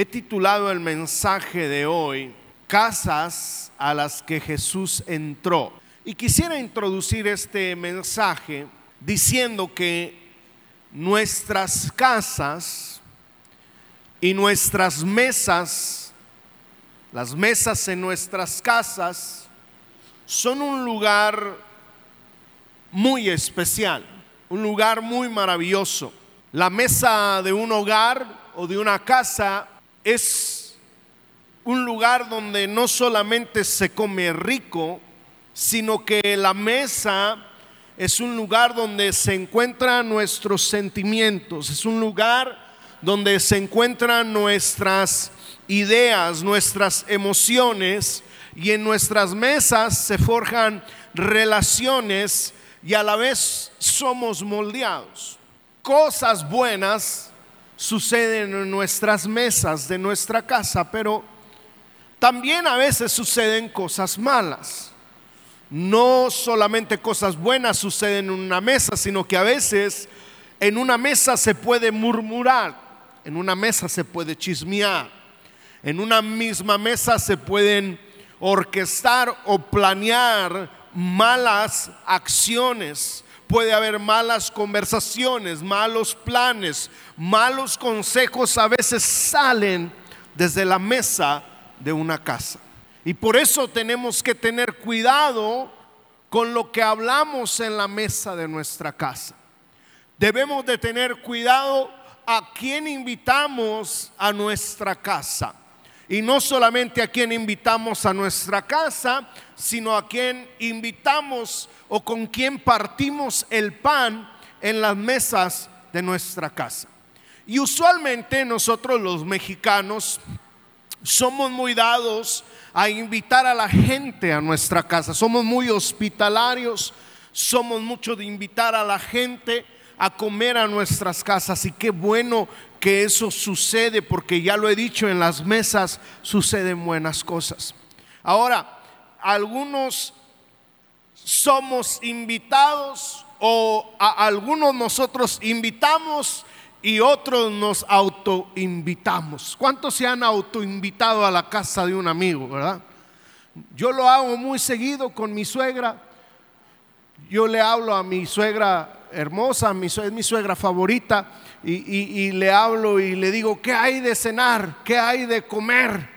He titulado el mensaje de hoy, Casas a las que Jesús entró. Y quisiera introducir este mensaje diciendo que nuestras casas y nuestras mesas, las mesas en nuestras casas, son un lugar muy especial, un lugar muy maravilloso. La mesa de un hogar o de una casa es un lugar donde no solamente se come rico, sino que la mesa es un lugar donde se encuentran nuestros sentimientos, es un lugar donde se encuentran nuestras ideas, nuestras emociones, y en nuestras mesas se forjan relaciones y a la vez somos moldeados. Cosas buenas suceden en nuestras mesas de nuestra casa, pero también a veces suceden cosas malas. No solamente cosas buenas suceden en una mesa, sino que a veces en una mesa se puede murmurar, en una mesa se puede chismear, en una misma mesa se pueden orquestar o planear malas acciones puede haber malas conversaciones, malos planes, malos consejos a veces salen desde la mesa de una casa. Y por eso tenemos que tener cuidado con lo que hablamos en la mesa de nuestra casa. Debemos de tener cuidado a quién invitamos a nuestra casa. Y no solamente a quien invitamos a nuestra casa, sino a quien invitamos o con quien partimos el pan en las mesas de nuestra casa. Y usualmente nosotros los mexicanos somos muy dados a invitar a la gente a nuestra casa. Somos muy hospitalarios, somos mucho de invitar a la gente a comer a nuestras casas y qué bueno que eso sucede porque ya lo he dicho, en las mesas suceden buenas cosas. Ahora, algunos somos invitados o a algunos nosotros invitamos y otros nos autoinvitamos. ¿Cuántos se han autoinvitado a la casa de un amigo, verdad? Yo lo hago muy seguido con mi suegra. Yo le hablo a mi suegra hermosa, es mi suegra favorita, y, le hablo y le digo, ¿qué hay de cenar? ¿Qué hay de comer?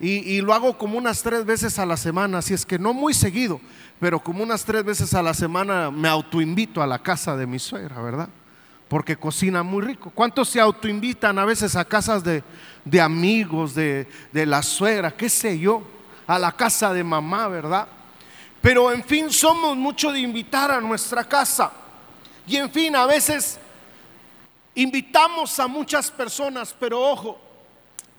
Y, lo hago como unas tres veces a la semana, así es que no muy seguido, pero como unas tres veces a la semana me autoinvito a la casa de mi suegra, ¿verdad? Porque cocina muy rico. ¿Cuántos se autoinvitan a veces a casas de, de amigos, de, de la suegra, qué sé yo? A la casa de mamá, ¿verdad? Pero en fin, somos mucho de invitar a nuestra casa. Y en fin, a veces invitamos a muchas personas, pero ojo,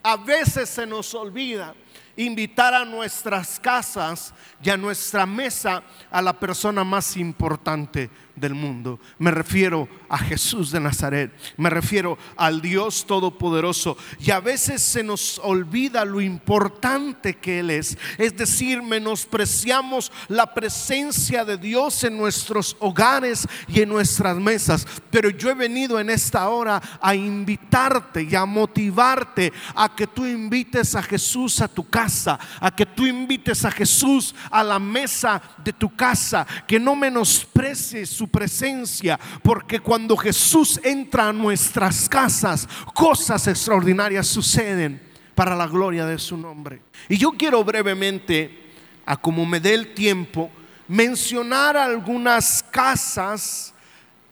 a veces se nos olvida invitar a nuestras casas y a nuestra mesa a la persona más importante del mundo. Me refiero a Jesús de Nazaret, me refiero al Dios Todopoderoso. Y a veces se nos olvida lo importante que Él es. Es decir, menospreciamos la presencia de Dios en nuestros hogares y en nuestras mesas. Pero yo he venido en esta hora a invitarte y a motivarte a que tú invites a Jesús a tu casa, a que tú invites a Jesús a la mesa de tu casa, que no menosprecies su presencia, porque cuando Jesús entra a nuestras casas, cosas extraordinarias suceden para la gloria de su nombre. Y yo quiero brevemente, a como me dé el tiempo, mencionar algunas casas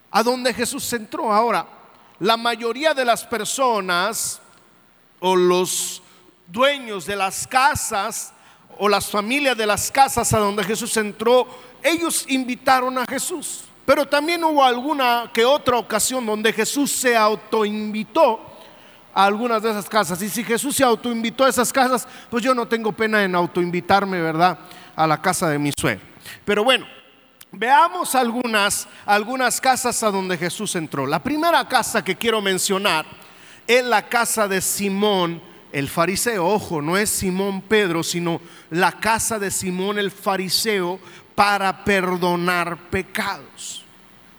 a donde Jesús entró. Ahora, la mayoría de las personas o los dueños de las casas o las familias de las casas a donde Jesús entró, ellos invitaron a Jesús. Pero también hubo alguna que otra ocasión donde Jesús se autoinvitó a algunas de esas casas. Y si Jesús se autoinvitó a esas casas, pues yo no tengo pena en autoinvitarme, ¿verdad? A la casa de mi suegro. Pero bueno, veamos algunas, algunas casas a donde Jesús entró. La primera casa que quiero mencionar es la casa de Simón el fariseo. Ojo, no es Simón Pedro, sino la casa de Simón el fariseo para perdonar pecados.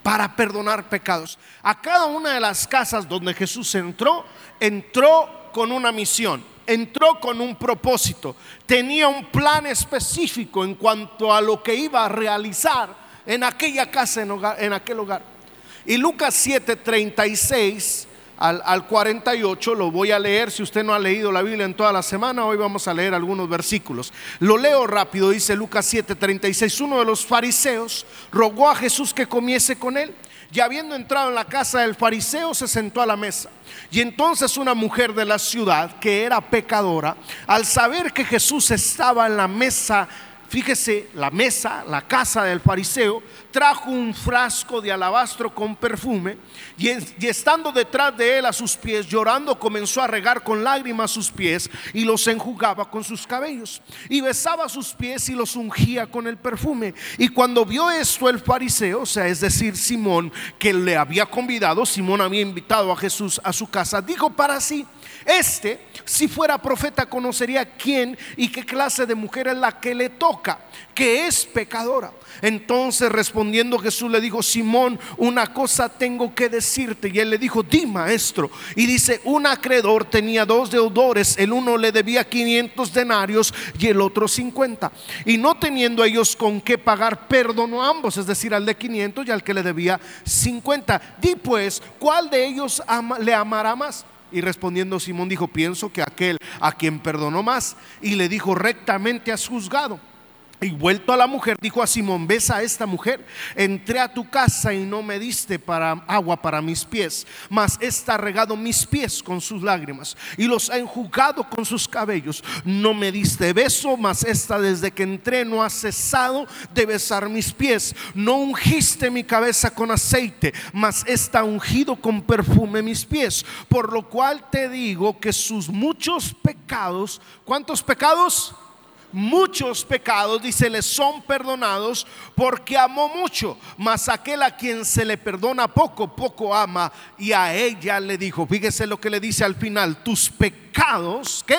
Para perdonar pecados. A cada una de las casas donde Jesús entró, entró con una misión, entró con un propósito, tenía un plan específico en cuanto a lo que iba a realizar en aquella casa, en, en aquel hogar. Y Lucas 7:36 al, 48, lo voy a leer, si usted no ha leído la Biblia en toda la semana, hoy vamos a leer algunos versículos. Lo leo rápido, dice Lucas 7:36, uno de los fariseos rogó a Jesús que comiese con él. Y habiendo entrado en la casa del fariseo, se sentó a la mesa. Y entonces una mujer de la ciudad, que era pecadora, al saber que Jesús estaba en la mesa fíjese, la mesa, la casa del fariseo, trajo un frasco de alabastro con perfume y, estando detrás de él a sus pies, llorando, comenzó a regar con lágrimas sus pies y los enjugaba con sus cabellos y besaba sus pies y los ungía con el perfume. Y cuando vio esto el fariseo, o sea, es decir, Simón, que le había convidado, Simón había invitado a Jesús a su casa, dijo para sí, este, si fuera profeta, conocería quién y qué clase de mujer es la que le toca, que es pecadora. Entonces respondiendo Jesús le dijo, Simón, una cosa tengo que decirte. Y él le dijo, di maestro. Y dice, un acreedor tenía dos deudores, el uno le debía 500 denarios y el otro 50. Y no teniendo ellos con qué pagar, perdonó a ambos, es decir, al de 500 y al que le debía 50. Di pues, ¿cuál de ellos le amará más? Y respondiendo Simón dijo, pienso que aquel a quien perdonó más y le dijo, rectamente has juzgado. Y vuelto a la mujer, dijo a Simón, ves a esta mujer, entré a tu casa y no me diste para agua para mis pies, mas está regado mis pies con sus lágrimas y los ha enjugado con sus cabellos. No me diste beso, mas esta desde que entré no ha cesado de besar mis pies. No ungiste mi cabeza con aceite, mas está ungido con perfume mis pies. Por lo cual te digo que sus muchos pecados, ¿cuántos pecados? Muchos pecados, dice, le son perdonados porque amó mucho, mas aquel a quien se le perdona poco, poco ama. Y a ella le dijo, fíjese lo que le dice al final, tus pecados, que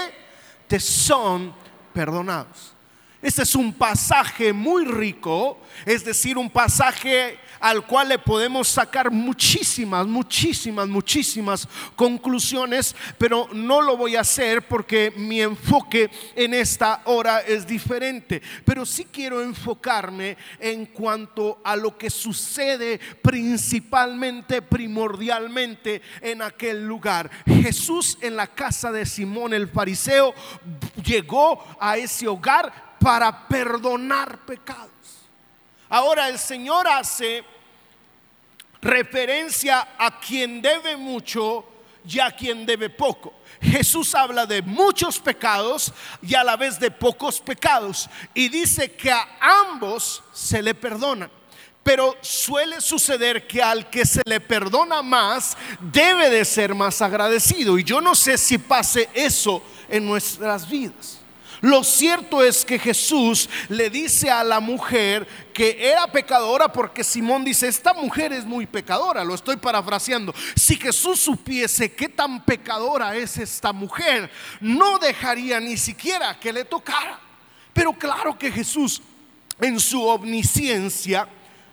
Te son perdonados. Este es un pasaje muy rico, es decir, un pasaje al cual le podemos sacar muchísimas, muchísimas, muchísimas conclusiones, pero no lo voy a hacer porque mi enfoque en esta hora es diferente. Pero sí quiero enfocarme en cuanto a lo que sucede principalmente, primordialmente en aquel lugar. Jesús en la casa de Simón el fariseo llegó a ese hogar para perdonar pecados. Ahora el Señor hace referencia a quien debe mucho y a quien debe poco. Jesús habla de muchos pecados y a la vez de pocos pecados y dice que a ambos se le perdona. Pero suele suceder que al que se le perdona más debe de ser más agradecido. Y yo no sé si pase eso en nuestras vidas. Lo cierto es que Jesús le dice a la mujer que era pecadora porque Simón dice, esta mujer es muy pecadora, lo estoy parafraseando. Si Jesús supiese qué tan pecadora es esta mujer, no dejaría ni siquiera que le tocara. Pero claro que Jesús en su omnisciencia,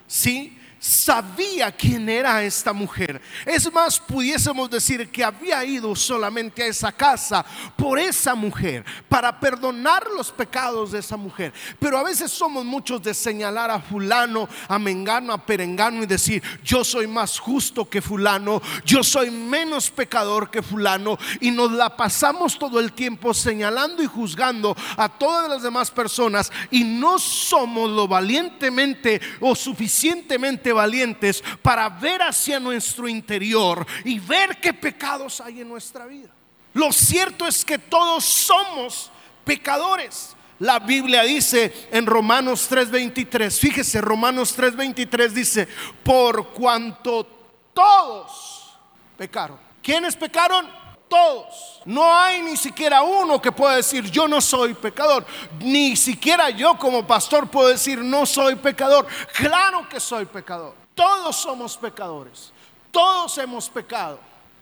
sí, sabía quién era esta mujer. Es más, pudiésemos decir que había ido solamente a esa casa por esa mujer, para perdonar los pecados de esa mujer. Pero a veces somos muchos de señalar a fulano, a mengano, a perengano y decir, yo soy más justo que fulano, yo soy menos pecador que fulano. Y nos la pasamos todo el tiempo señalando y juzgando a todas las demás personas y no somos lo valientemente o suficientemente valientes para ver hacia nuestro interior y ver qué pecados hay en nuestra vida. Lo cierto es que todos somos pecadores. La Biblia dice en Romanos 3:23, fíjese, Romanos 3:23 dice, por cuanto todos pecaron. ¿Quiénes pecaron? Todos. No hay ni siquiera uno que pueda decir yo no soy pecador. Ni siquiera yo como pastor puedo decir no soy pecador. Claro que soy pecador. Todos somos pecadores. Todos hemos pecado.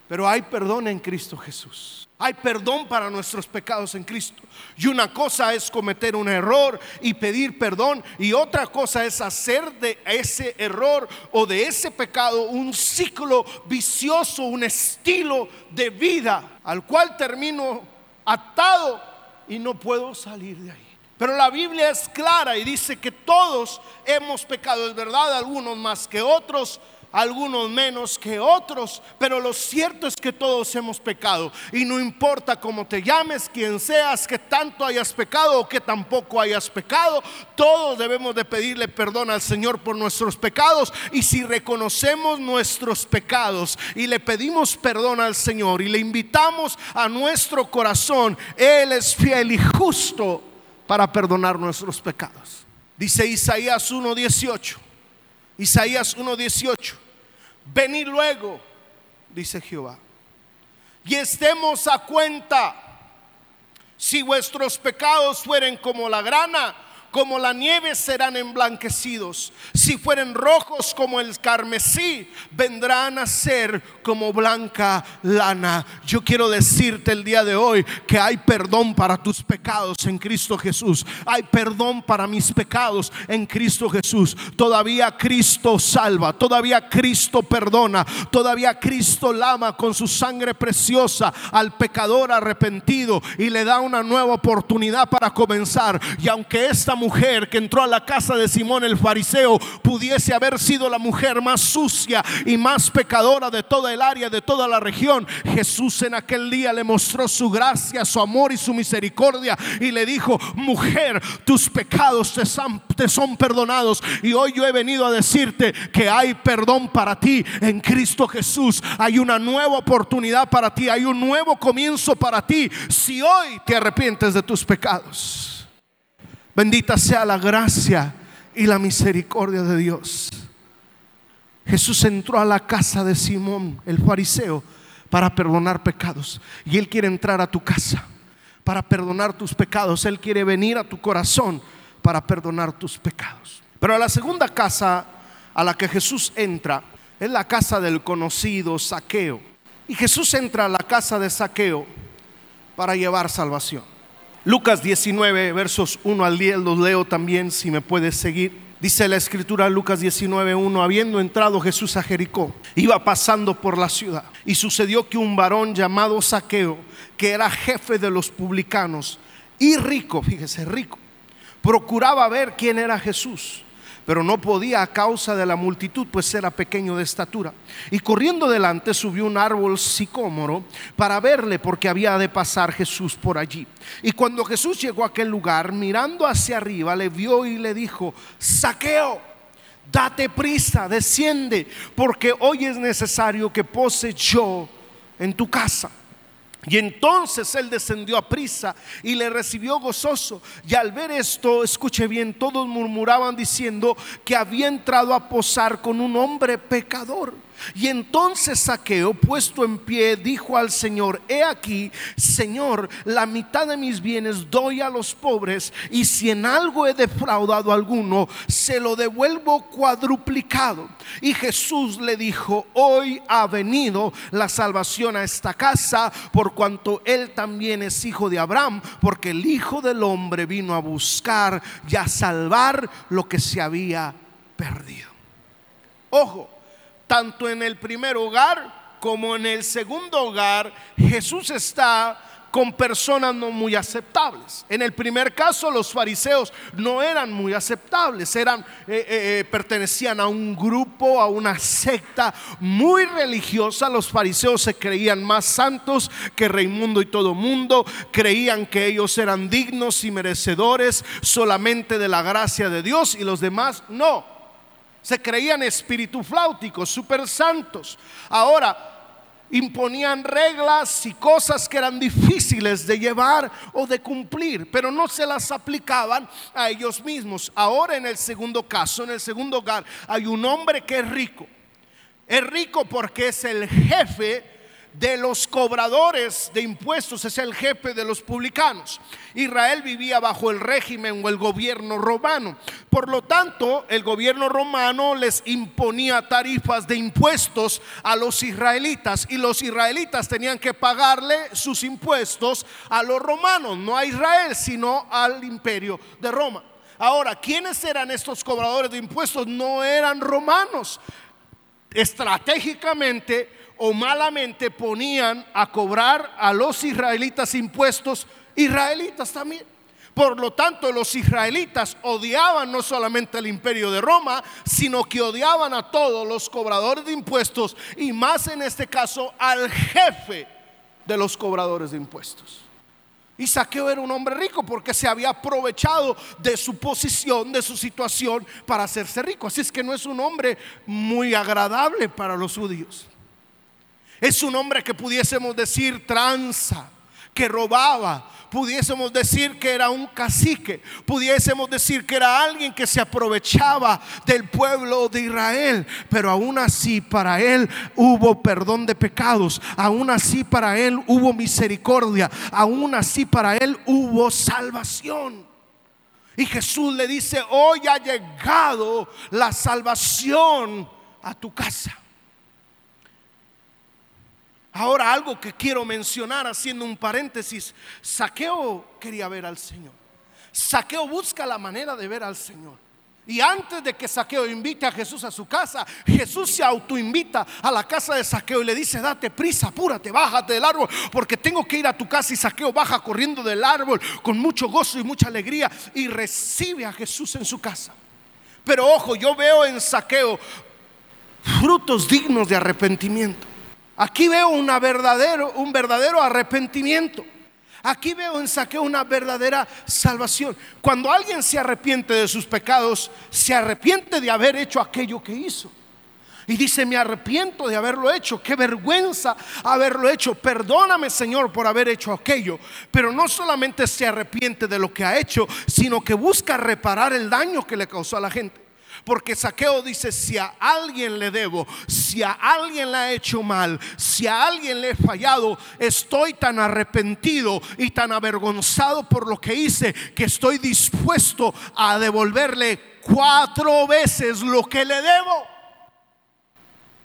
Pero hay perdón en Cristo Jesús. Hay perdón para nuestros pecados en Cristo. Y una cosa es cometer un error y pedir perdón. Y otra cosa es hacer de ese error o de ese pecado un ciclo vicioso, un estilo de vida al cual termino atado y no puedo salir de ahí. Pero la Biblia es clara y dice que todos hemos pecado, es verdad, algunos más que otros, algunos menos que otros, pero lo cierto es que todos hemos pecado. Y no importa cómo te llames, quién seas, que tanto hayas pecado o que tampoco hayas pecado, todos debemos de pedirle perdón al Señor por nuestros pecados. Y si reconocemos nuestros pecados y le pedimos perdón al Señor y le invitamos a nuestro corazón, Él es fiel y justo para perdonar nuestros pecados. Dice Isaías 1.18. Isaías 1.18. Venid luego, dice Jehová, y estemos a cuenta. Si vuestros pecados fueren como la grana, como la nieve serán emblanquecidos. Si fueren rojos como el carmesí, vendrán a ser como blanca lana. Yo quiero decirte el día de hoy que hay perdón para tus pecados en Cristo Jesús. Hay perdón para mis pecados en Cristo Jesús. Todavía Cristo salva, todavía Cristo perdona, todavía Cristo lama con su sangre preciosa al pecador arrepentido y le da una nueva oportunidad para comenzar. Y aunque esta que entró a la casa de Simón el fariseo pudiese haber sido la mujer más sucia y más pecadora de toda el área, de toda la región, Jesús en aquel día le mostró su gracia, su amor y su misericordia y le dijo, mujer, tus pecados te son, te son perdonados. Y hoy yo he venido a decirte que hay perdón para ti en Cristo Jesús. Hay una nueva oportunidad para ti, hay un nuevo comienzo para ti si hoy te arrepientes de tus pecados. Bendita sea la gracia y la misericordia de Dios. Jesús entró a la casa de Simón, el fariseo, para perdonar pecados. Y Él quiere entrar a tu casa para perdonar tus pecados. Él quiere venir a tu corazón para perdonar tus pecados. Pero la segunda casa a la que Jesús entra es la casa del conocido saqueo. Y Jesús entra a la casa de saqueo para llevar salvación. Lucas 19, versos 1 al 10, los leo también si me puedes seguir. Dice la escritura Lucas 19, 1, habiendo entrado Jesús a Jericó, iba pasando por la ciudad y sucedió que un varón llamado Saqueo, que era jefe de los publicanos y rico, fíjese, rico, procuraba ver quién era Jesús pero no podía a causa de la multitud, pues era pequeño de estatura. Y corriendo delante subió un árbol sicómoro para verle, porque había de pasar Jesús por allí. Y cuando Jesús llegó a aquel lugar, mirando hacia arriba, le vio y le dijo, saqueo, date prisa, desciende, porque hoy es necesario que pose yo en tu casa. Y entonces él descendió a prisa y le recibió gozoso. Y al ver esto, escuche bien, todos murmuraban diciendo que había entrado a posar con un hombre pecador. Y entonces Saqueo, puesto en pie, dijo al Señor, he aquí, Señor, la mitad de mis bienes doy a los pobres, y si en algo he defraudado a alguno, se lo devuelvo cuadruplicado. Y Jesús le dijo, hoy ha venido la salvación a esta casa, por cuanto él también es hijo de Abraham, porque el Hijo del Hombre vino a buscar y a salvar lo que se había perdido. Ojo, tanto en el primer hogar como en el segundo hogar, Jesús está con personas no muy aceptables. En el primer caso, los fariseos no eran muy aceptables, eran, eh, eh, eh, pertenecían a un grupo, a una secta muy religiosa. Los fariseos se creían más santos que Raimundo y todo mundo, creían que ellos eran dignos y merecedores solamente de la gracia de Dios y los demás no se creían espíritu flauticos, super santos. Ahora, imponían reglas y cosas que eran difíciles de llevar o de cumplir, pero no se las aplicaban a ellos mismos. Ahora en el segundo caso, en el segundo hogar, hay un hombre que es rico. Es rico porque es el jefe de los cobradores de impuestos, es el jefe de los publicanos. Israel vivía bajo el régimen o el gobierno romano. Por lo tanto, el gobierno romano les imponía tarifas de impuestos a los israelitas y los israelitas tenían que pagarle sus impuestos a los romanos, no a Israel, sino al imperio de Roma. Ahora, ¿quiénes eran estos cobradores de impuestos? No eran romanos. Estratégicamente o malamente ponían a cobrar a los israelitas impuestos israelitas también. Por lo tanto, los israelitas odiaban no solamente el imperio de Roma, sino que odiaban a todos los cobradores de impuestos y más en este caso al jefe de los cobradores de impuestos. Y Saqueo era un hombre rico porque se había aprovechado de su posición, de su situación para hacerse rico. Así es que no es un hombre muy agradable para los judíos. Es un hombre que pudiésemos decir tranza, que robaba, pudiésemos decir que era un cacique, pudiésemos decir que era alguien que se aprovechaba del pueblo de Israel, pero aún así para él hubo perdón de pecados, aún así para él hubo misericordia, aún así para él hubo salvación. Y Jesús le dice, hoy ha llegado la salvación a tu casa. Ahora algo que quiero mencionar haciendo un paréntesis. Saqueo quería ver al Señor. Saqueo busca la manera de ver al Señor. Y antes de que Saqueo invite a Jesús a su casa, Jesús se autoinvita a la casa de Saqueo y le dice, date prisa, apúrate, bájate del árbol, porque tengo que ir a tu casa. Y Saqueo baja corriendo del árbol con mucho gozo y mucha alegría y recibe a Jesús en su casa. Pero ojo, yo veo en Saqueo frutos dignos de arrepentimiento. Aquí veo verdadero, un verdadero arrepentimiento. Aquí veo en Saqueo una verdadera salvación. Cuando alguien se arrepiente de sus pecados, se arrepiente de haber hecho aquello que hizo. Y dice, me arrepiento de haberlo hecho. Qué vergüenza haberlo hecho. Perdóname, Señor, por haber hecho aquello. Pero no solamente se arrepiente de lo que ha hecho, sino que busca reparar el daño que le causó a la gente. Porque Saqueo dice, si a alguien le debo, si a alguien le ha hecho mal, si a alguien le he fallado, estoy tan arrepentido y tan avergonzado por lo que hice que estoy dispuesto a devolverle cuatro veces lo que le debo.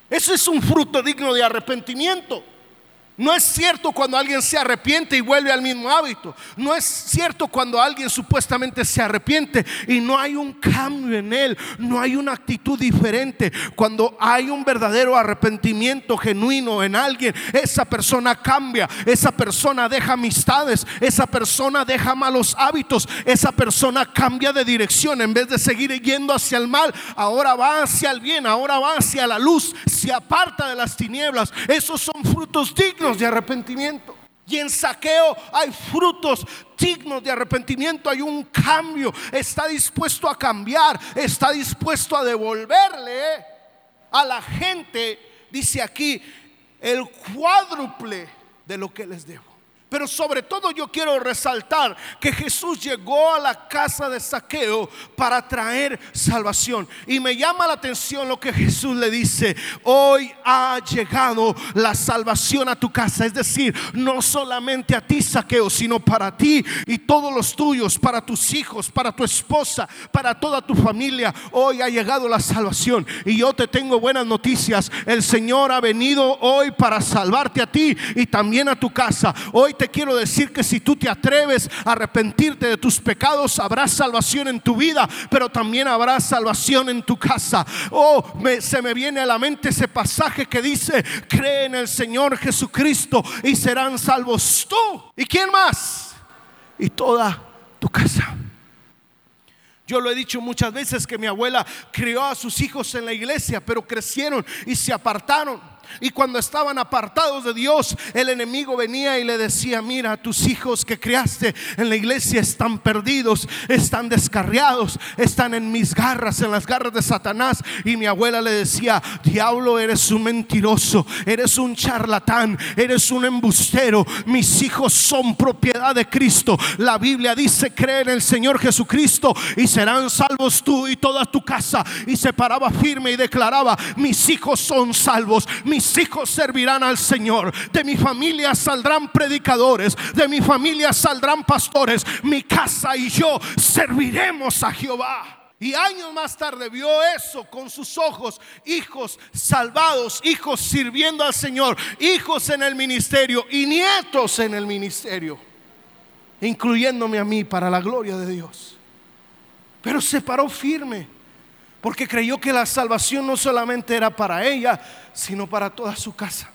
Eso es un fruto digno de arrepentimiento. No es cierto cuando alguien se arrepiente y vuelve al mismo hábito. No es cierto cuando alguien supuestamente se arrepiente y no hay un cambio en él. No hay una actitud diferente. Cuando hay un verdadero arrepentimiento genuino en alguien, esa persona cambia. Esa persona deja amistades. Esa persona deja malos hábitos. Esa persona cambia de dirección. En vez de seguir yendo hacia el mal, ahora va hacia el bien. Ahora va hacia la luz. Se aparta de las tinieblas. Esos son frutos dignos de arrepentimiento. Y en saqueo hay frutos dignos de arrepentimiento, hay un cambio, está dispuesto a cambiar, está dispuesto a devolverle a la gente, dice aquí, el cuádruple de lo que les debo. Pero sobre todo yo quiero resaltar que Jesús llegó a la casa de Saqueo para traer salvación. Y me llama la atención lo que Jesús le dice, hoy ha llegado la salvación a tu casa. Es decir, no solamente a ti Saqueo, sino para ti y todos los tuyos, para tus hijos, para tu esposa, para toda tu familia. Hoy ha llegado la salvación. Y yo te tengo buenas noticias. El Señor ha venido hoy para salvarte a ti y también a tu casa. Hoy te quiero decir que si tú te atreves a arrepentirte de tus pecados, habrá salvación en tu vida, pero también habrá salvación en tu casa. Oh, se me viene a la mente ese pasaje que dice, cree en el Señor Jesucristo y serán salvos tú. ¿Y quién más? Y toda tu casa. Yo lo he dicho muchas veces que mi abuela crió a sus hijos en la iglesia, pero crecieron y se apartaron. Y cuando estaban apartados de Dios, el enemigo venía y le decía, mira, tus hijos que criaste en la iglesia están perdidos, están descarriados, están en mis garras, en las garras de Satanás. Y mi abuela le decía, diablo, eres un mentiroso, eres un charlatán, eres un embustero. Mis hijos son propiedad de Cristo. La Biblia dice, cree en el Señor Jesucristo y serán salvos tú y toda tu casa. Y se paraba firme y declaraba, mis hijos son salvos. Mis hijos servirán al Señor, de mi familia saldrán predicadores, de mi familia saldrán pastores, mi casa y yo serviremos a Jehová. Y años más tarde vio eso con sus ojos, hijos salvados, hijos sirviendo al Señor, hijos en el ministerio y nietos en el ministerio, incluyéndome a mí para la gloria de Dios. Pero se paró firme porque creyó que la salvación no solamente era para ella, sino para toda su casa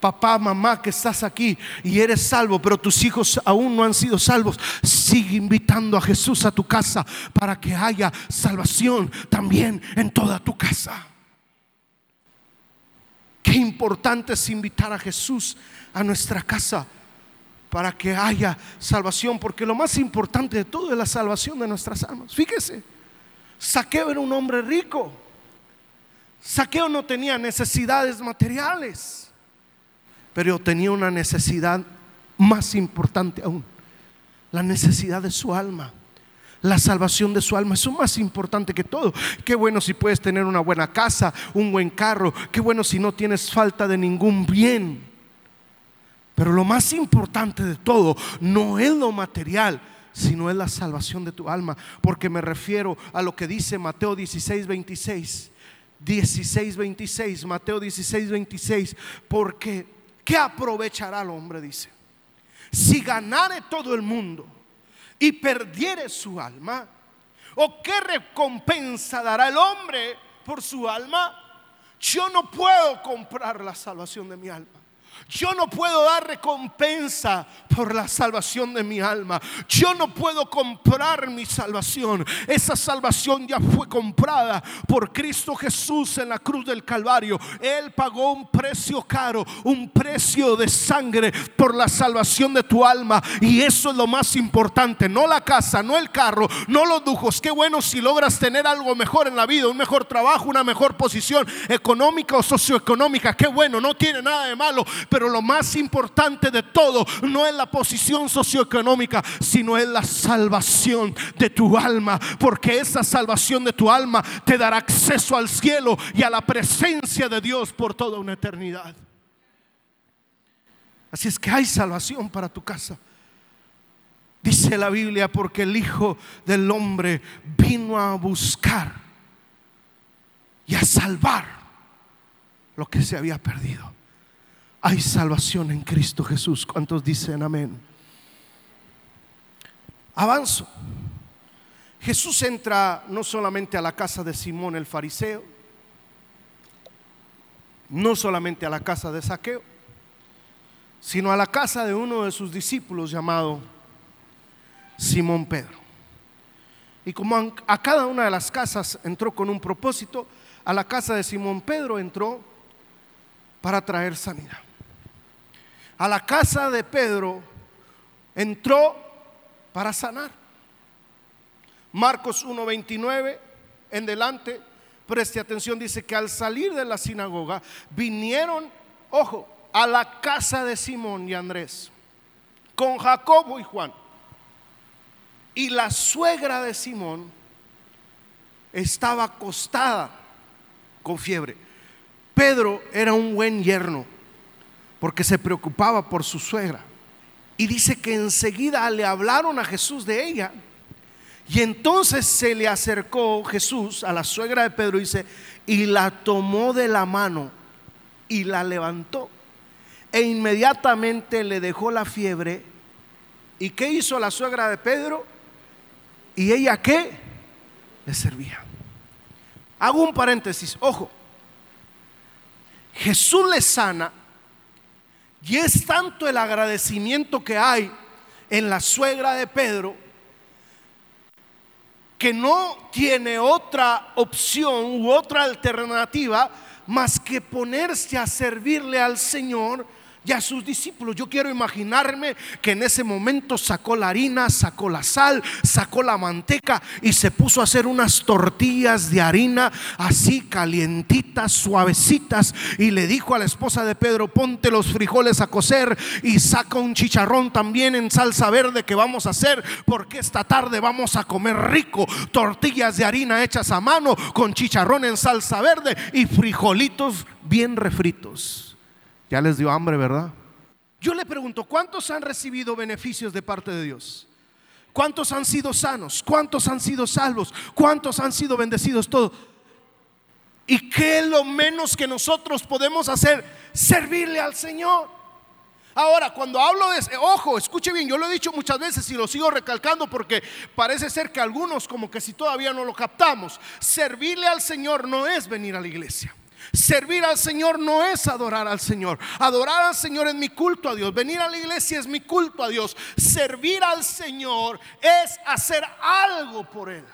papá, mamá que estás aquí y eres salvo, pero tus hijos aún no han sido salvos, sigue invitando a Jesús a tu casa para que haya salvación también en toda tu casa. Qué importante es invitar a Jesús a nuestra casa para que haya salvación, porque lo más importante de todo es la salvación de nuestras almas. Fíjese, Saqueo era un hombre rico. Saqueo no tenía necesidades materiales pero tenía una necesidad más importante aún, la necesidad de su alma. La salvación de su alma es más importante que todo. Qué bueno si puedes tener una buena casa, un buen carro. Qué bueno si no tienes falta de ningún bien. Pero lo más importante de todo no es lo material, sino es la salvación de tu alma. Porque me refiero a lo que dice Mateo 16, 26. 16, 26, Mateo 16, 26. Porque ¿qué aprovechará el hombre? Dice, si ganare todo el mundo y perdiere su alma, ¿o qué recompensa dará el hombre por su alma? Yo no puedo comprar la salvación de mi alma. Yo no puedo dar recompensa por la salvación de mi alma. Yo no puedo comprar mi salvación. Esa salvación ya fue comprada por Cristo Jesús en la cruz del Calvario. Él pagó un precio caro, un precio de sangre por la salvación de tu alma. Y eso es lo más importante. No la casa, no el carro, no los lujos. Qué bueno si logras tener algo mejor en la vida, un mejor trabajo, una mejor posición económica o socioeconómica. Qué bueno, no tiene nada de malo pero lo más importante de todo no es la posición socioeconómica, sino es la salvación de tu alma, porque esa salvación de tu alma te dará acceso al cielo y a la presencia de Dios por toda una eternidad. Así es que hay salvación para tu casa. Dice la Biblia, porque el Hijo del Hombre vino a buscar y a salvar lo que se había perdido. Hay salvación en Cristo Jesús. ¿Cuántos dicen amén? Avanzo. Jesús entra no solamente a la casa de Simón el fariseo, no solamente a la casa de Saqueo, sino a la casa de uno de sus discípulos llamado Simón Pedro. Y como a cada una de las casas entró con un propósito, a la casa de Simón Pedro entró para traer sanidad a la casa de Pedro, entró para sanar. Marcos 1:29 en delante, preste atención, dice que al salir de la sinagoga vinieron, ojo, a la casa de Simón y Andrés, con Jacobo y Juan. Y la suegra de Simón estaba acostada con fiebre. Pedro era un buen yerno porque se preocupaba por su suegra. Y dice que enseguida le hablaron a Jesús de ella. Y entonces se le acercó Jesús a la suegra de Pedro dice, y la tomó de la mano y la levantó. E inmediatamente le dejó la fiebre. ¿Y qué hizo la suegra de Pedro? ¿Y ella qué? Le servía. Hago un paréntesis, ojo. Jesús le sana y es tanto el agradecimiento que hay en la suegra de Pedro que no tiene otra opción u otra alternativa más que ponerse a servirle al Señor y a sus discípulos. Yo quiero imaginarme que en ese momento sacó la harina, sacó la sal, sacó la manteca y se puso a hacer unas tortillas de harina así calientitas, suavecitas y le dijo a la esposa de Pedro, ponte los frijoles a cocer y saca un chicharrón también en salsa verde que vamos a hacer porque esta tarde vamos a comer rico, tortillas de harina hechas a mano con chicharrón en salsa verde y frijolitos bien refritos. Ya les dio hambre, ¿verdad? Yo le pregunto, ¿cuántos han recibido beneficios de parte de Dios? ¿Cuántos han sido sanos? ¿Cuántos han sido salvos? ¿Cuántos han sido bendecidos? Todos. ¿Y qué es lo menos que nosotros podemos hacer? Servirle al Señor. Ahora, cuando hablo de, ojo, escuche bien, yo lo he dicho muchas veces y lo sigo recalcando porque parece ser que algunos como que si todavía no lo captamos, servirle al Señor no es venir a la iglesia. Servir al Señor no es adorar al Señor. Adorar al Señor es mi culto a Dios. Venir a la iglesia es mi culto a Dios. Servir al Señor es hacer algo por Él.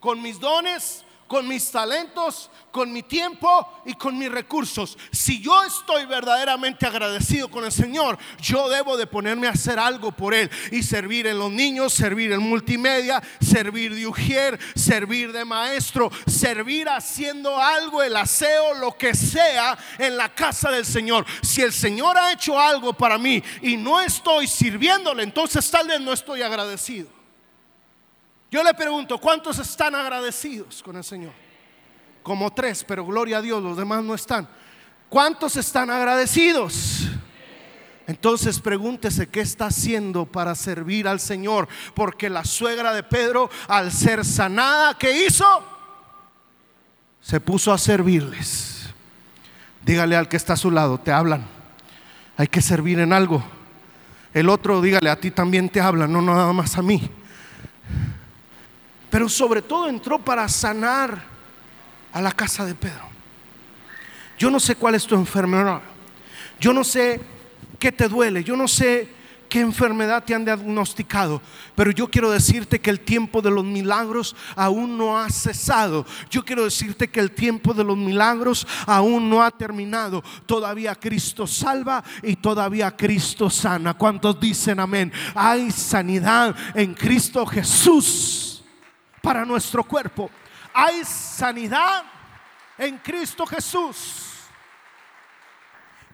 Con mis dones, con mis talentos, con mi tiempo y con mis recursos. Si yo estoy verdaderamente agradecido con el Señor, yo debo de ponerme a hacer algo por Él y servir en los niños, servir en multimedia, servir de ujier, servir de maestro, servir haciendo algo, el aseo, lo que sea en la casa del Señor. Si el Señor ha hecho algo para mí y no estoy sirviéndole, entonces tal vez no estoy agradecido. Yo le pregunto, ¿cuántos están agradecidos con el Señor? Como tres, pero gloria a Dios, los demás no están. ¿Cuántos están agradecidos? Entonces pregúntese qué está haciendo para servir al Señor. Porque la suegra de Pedro, al ser sanada, ¿qué hizo? Se puso a servirles. Dígale al que está a su lado, te hablan. Hay que servir en algo. El otro, dígale, a ti también te hablan, no nada más a mí pero sobre todo entró para sanar a la casa de Pedro. Yo no sé cuál es tu enfermedad, yo no sé qué te duele, yo no sé qué enfermedad te han diagnosticado, pero yo quiero decirte que el tiempo de los milagros aún no ha cesado. Yo quiero decirte que el tiempo de los milagros aún no ha terminado. Todavía Cristo salva y todavía Cristo sana. ¿Cuántos dicen amén? Hay sanidad en Cristo Jesús para nuestro cuerpo. Hay sanidad en Cristo Jesús.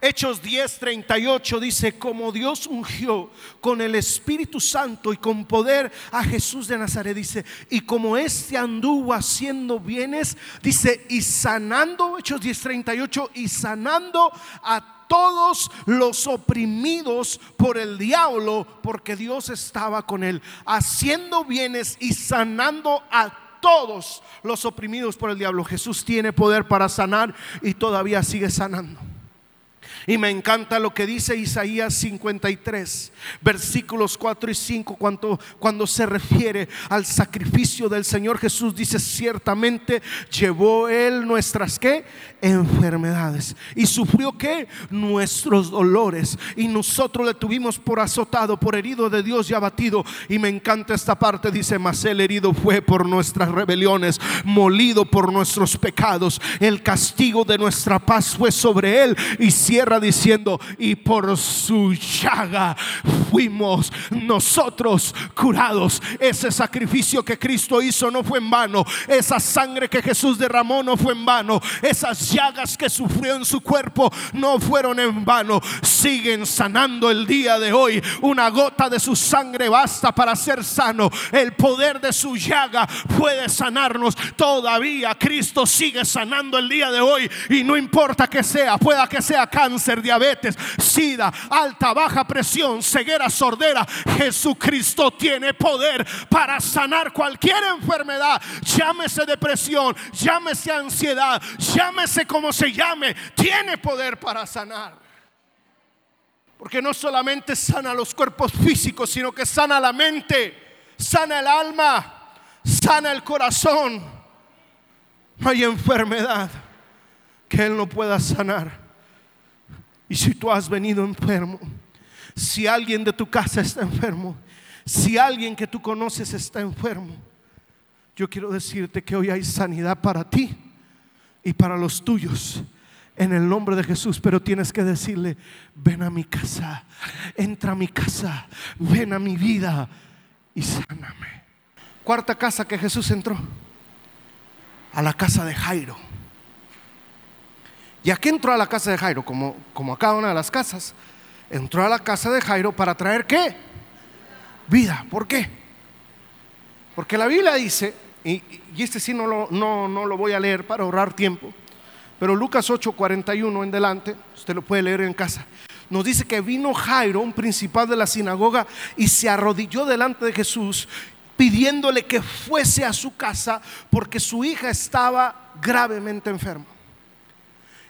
Hechos 10:38 dice, como Dios ungió con el Espíritu Santo y con poder a Jesús de Nazaret, dice, y como éste anduvo haciendo bienes, dice, y sanando, Hechos 10:38, y sanando a todos los oprimidos por el diablo, porque Dios estaba con él, haciendo bienes y sanando a todos los oprimidos por el diablo. Jesús tiene poder para sanar y todavía sigue sanando. Y me encanta lo que dice Isaías 53, versículos 4 y 5, cuando, cuando se refiere al sacrificio del Señor Jesús, dice, ciertamente llevó Él nuestras ¿qué? enfermedades y sufrió que nuestros dolores y nosotros le tuvimos por azotado, por herido de Dios y abatido. Y me encanta esta parte, dice, mas el herido fue por nuestras rebeliones, molido por nuestros pecados, el castigo de nuestra paz fue sobre Él y cierra diciendo, y por su llaga fuimos nosotros curados. Ese sacrificio que Cristo hizo no fue en vano. Esa sangre que Jesús derramó no fue en vano. Esas llagas que sufrió en su cuerpo no fueron en vano. Siguen sanando el día de hoy. Una gota de su sangre basta para ser sano. El poder de su llaga puede sanarnos. Todavía Cristo sigue sanando el día de hoy. Y no importa que sea, pueda que sea cáncer diabetes, sida, alta, baja presión, ceguera, sordera. Jesucristo tiene poder para sanar cualquier enfermedad. Llámese depresión, llámese ansiedad, llámese como se llame. Tiene poder para sanar. Porque no solamente sana los cuerpos físicos, sino que sana la mente, sana el alma, sana el corazón. No hay enfermedad que Él no pueda sanar. Y si tú has venido enfermo, si alguien de tu casa está enfermo, si alguien que tú conoces está enfermo, yo quiero decirte que hoy hay sanidad para ti y para los tuyos en el nombre de Jesús, pero tienes que decirle, ven a mi casa, entra a mi casa, ven a mi vida y sáname. Cuarta casa que Jesús entró, a la casa de Jairo. ¿Y a qué entró a la casa de Jairo? Como, como a cada una de las casas. Entró a la casa de Jairo para traer qué? Vida. ¿Por qué? Porque la Biblia dice, y, este sí no lo, no, no lo voy a leer para ahorrar tiempo, pero Lucas 8:41 en delante, usted lo puede leer en casa, nos dice que vino Jairo, un principal de la sinagoga, y se arrodilló delante de Jesús pidiéndole que fuese a su casa porque su hija estaba gravemente enferma.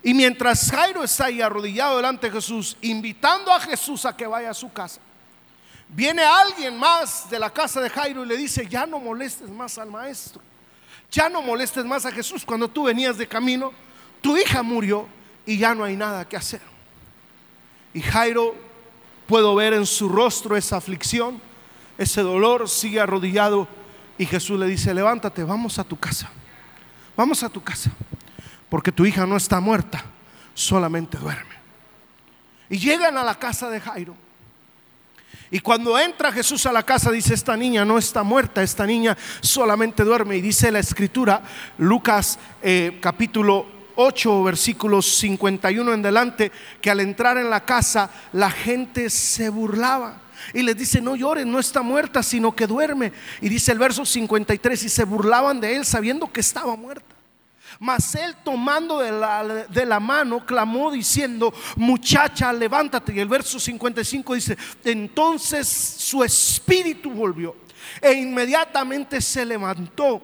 Y mientras Jairo está ahí arrodillado delante de Jesús, invitando a Jesús a que vaya a su casa, viene alguien más de la casa de Jairo y le dice, ya no molestes más al maestro, ya no molestes más a Jesús. Cuando tú venías de camino, tu hija murió y ya no hay nada que hacer. Y Jairo, puedo ver en su rostro esa aflicción, ese dolor, sigue arrodillado y Jesús le dice, levántate, vamos a tu casa, vamos a tu casa porque tu hija no está muerta, solamente duerme. Y llegan a la casa de Jairo. Y cuando entra Jesús a la casa, dice, esta niña no está muerta, esta niña solamente duerme. Y dice la escritura, Lucas eh, capítulo 8, versículos 51 en delante, que al entrar en la casa la gente se burlaba. Y les dice, no llores, no está muerta, sino que duerme. Y dice el verso 53, y se burlaban de él sabiendo que estaba muerta. Mas él tomando de la, de la, mano clamó diciendo, muchacha, levántate. Y el verso 55 dice, entonces su espíritu volvió e inmediatamente se levantó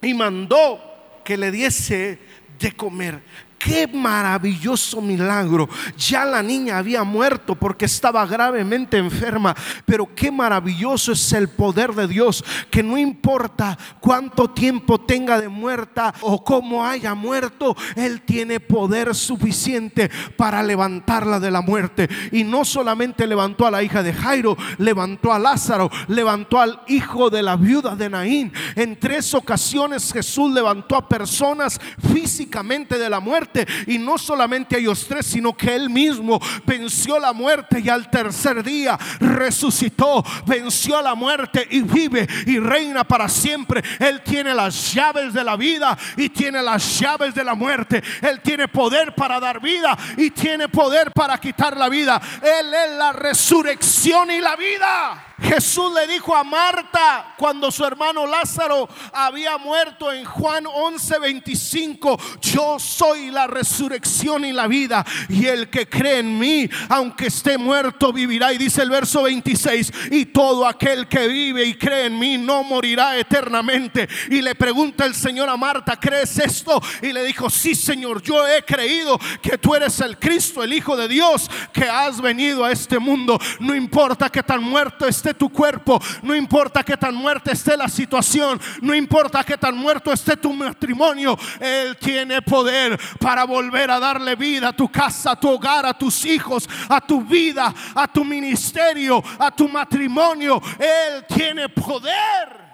y mandó que le diese de comer. Qué maravilloso milagro. Ya la niña había muerto porque estaba gravemente enferma. Pero qué maravilloso es el poder de Dios. Que no importa cuánto tiempo tenga de muerta o cómo haya muerto, Él tiene poder suficiente para levantarla de la muerte. Y no solamente levantó a la hija de Jairo, levantó a Lázaro, levantó al hijo de la viuda de Naín. En tres ocasiones Jesús levantó a personas físicamente de la muerte y no solamente a ellos tres, sino que Él mismo venció la muerte y al tercer día resucitó, venció la muerte y vive y reina para siempre. Él tiene las llaves de la vida y tiene las llaves de la muerte. Él tiene poder para dar vida y tiene poder para quitar la vida. Él es la resurrección y la vida. Jesús le dijo a Marta cuando su hermano Lázaro había muerto en Juan 11:25, yo soy la resurrección y la vida, y el que cree en mí, aunque esté muerto, vivirá. Y dice el verso 26, y todo aquel que vive y cree en mí no morirá eternamente. Y le pregunta el Señor a Marta, ¿crees esto? Y le dijo, sí Señor, yo he creído que tú eres el Cristo, el Hijo de Dios, que has venido a este mundo. No importa que tan muerto esté tu cuerpo, no importa que tan muerta esté la situación, no importa que tan muerto esté tu matrimonio, Él tiene poder para volver a darle vida a tu casa, a tu hogar, a tus hijos, a tu vida, a tu ministerio, a tu matrimonio. Él tiene poder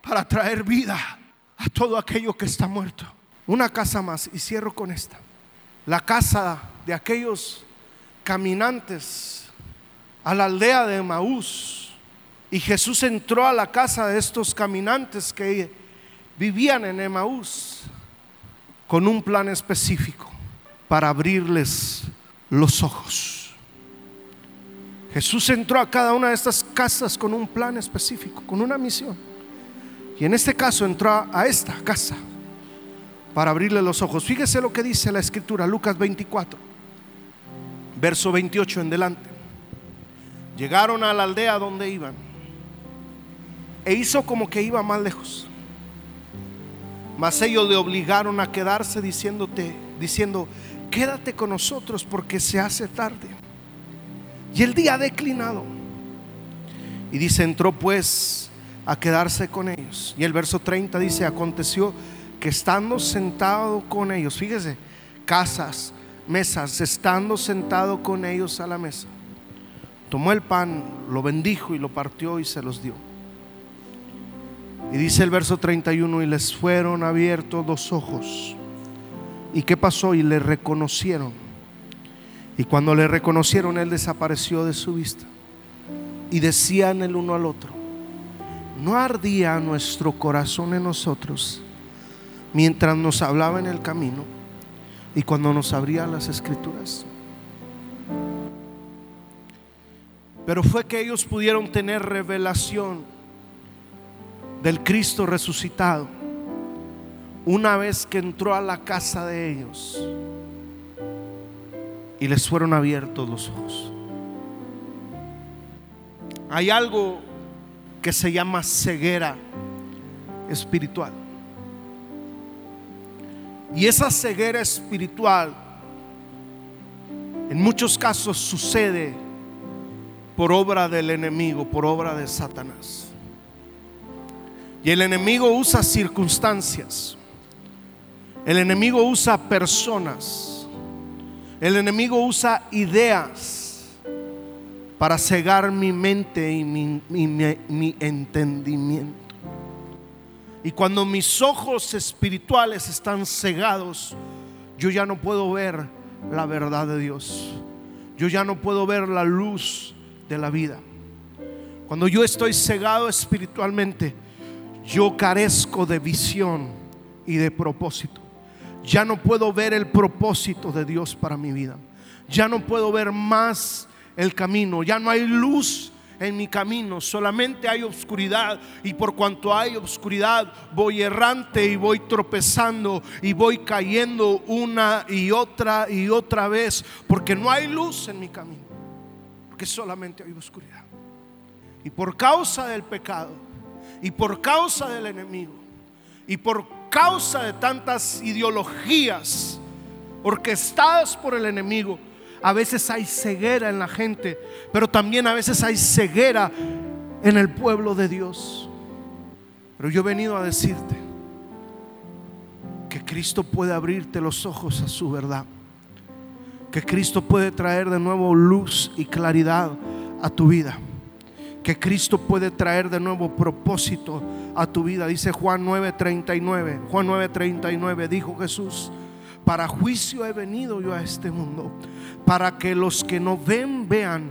para traer vida a todo aquello que está muerto. Una casa más y cierro con esta. La casa de aquellos caminantes a la aldea de Maús y Jesús entró a la casa de estos caminantes que vivían en Emaús con un plan específico para abrirles los ojos. Jesús entró a cada una de estas casas con un plan específico, con una misión. Y en este caso entró a esta casa para abrirle los ojos. Fíjese lo que dice la escritura, Lucas 24, verso 28 en delante. Llegaron a la aldea donde iban e hizo como que iba más lejos. Mas ellos le obligaron a quedarse diciéndote, diciendo, quédate con nosotros porque se hace tarde. Y el día ha declinado. Y dice, entró pues a quedarse con ellos. Y el verso 30 dice, aconteció que estando sentado con ellos, fíjese, casas, mesas, estando sentado con ellos a la mesa, tomó el pan, lo bendijo y lo partió y se los dio. Y dice el verso 31, y les fueron abiertos los ojos ¿Y qué pasó? Y le reconocieron. Y cuando le reconocieron, él desapareció de su vista. Y decían el uno al otro, ¿no ardía nuestro corazón en nosotros mientras nos hablaba en el camino y cuando nos abría las escrituras? Pero fue que ellos pudieron tener revelación del Cristo resucitado una vez que entró a la casa de ellos y les fueron abiertos los ojos. Hay algo que se llama ceguera espiritual. Y esa ceguera espiritual en muchos casos sucede por obra del enemigo, por obra de Satanás. Y el enemigo usa circunstancias. El enemigo usa personas. El enemigo usa ideas para cegar mi mente y mi, mi, entendimiento. Y cuando mis ojos espirituales están cegados, yo ya no puedo ver la verdad de Dios. Yo ya no puedo ver la luz de la vida. Cuando yo estoy cegado espiritualmente, yo carezco de visión y de propósito. Ya no puedo ver el propósito de Dios para mi vida. Ya no puedo ver más el camino. Ya no hay luz en mi camino, solamente hay oscuridad y por cuanto hay oscuridad voy errante y voy tropezando y voy cayendo una y otra y otra vez porque no hay luz en mi camino, porque solamente hay oscuridad. Y por causa del pecado y por causa del enemigo y por causa de tantas ideologías orquestadas por el enemigo, a veces hay ceguera en la gente, pero también a veces hay ceguera en el pueblo de Dios. Pero yo he venido a decirte que Cristo puede abrirte los ojos a su verdad. Que Cristo puede traer de nuevo luz y claridad a tu vida. Que Cristo puede traer de nuevo propósito a tu vida. Dice Juan 9:39. Juan 9:39 dijo Jesús, para juicio he venido yo a este mundo, para que los que no ven vean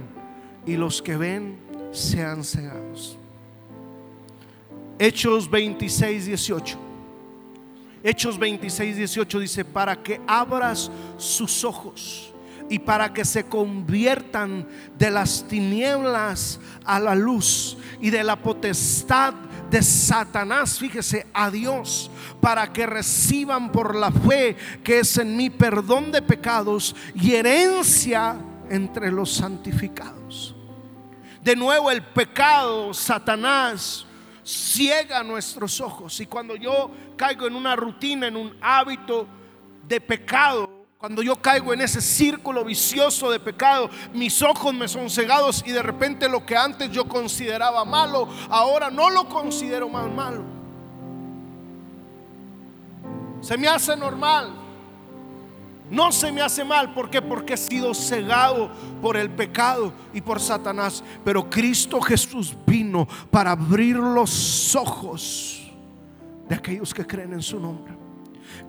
y los que ven sean cegados. Hechos 26, 18. Hechos 26, 18 dice, para que abras sus ojos y para que se conviertan de las tinieblas a la luz y de la potestad de Satanás, fíjese, a Dios, para que reciban por la fe que es en mí perdón de pecados y herencia entre los santificados. De nuevo el pecado, Satanás, ciega nuestros ojos. Y cuando yo caigo en una rutina, en un hábito de pecado, cuando yo caigo en ese círculo vicioso de pecado, mis ojos me son cegados y de repente lo que antes yo consideraba malo, ahora no lo considero más malo. Se me hace normal. No se me hace mal. ¿Por qué? Porque he sido cegado por el pecado y por Satanás. Pero Cristo Jesús vino para abrir los ojos de aquellos que creen en su nombre.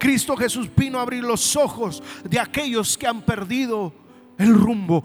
Cristo Jesús vino a abrir los ojos de aquellos que han perdido el rumbo.